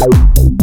Bye.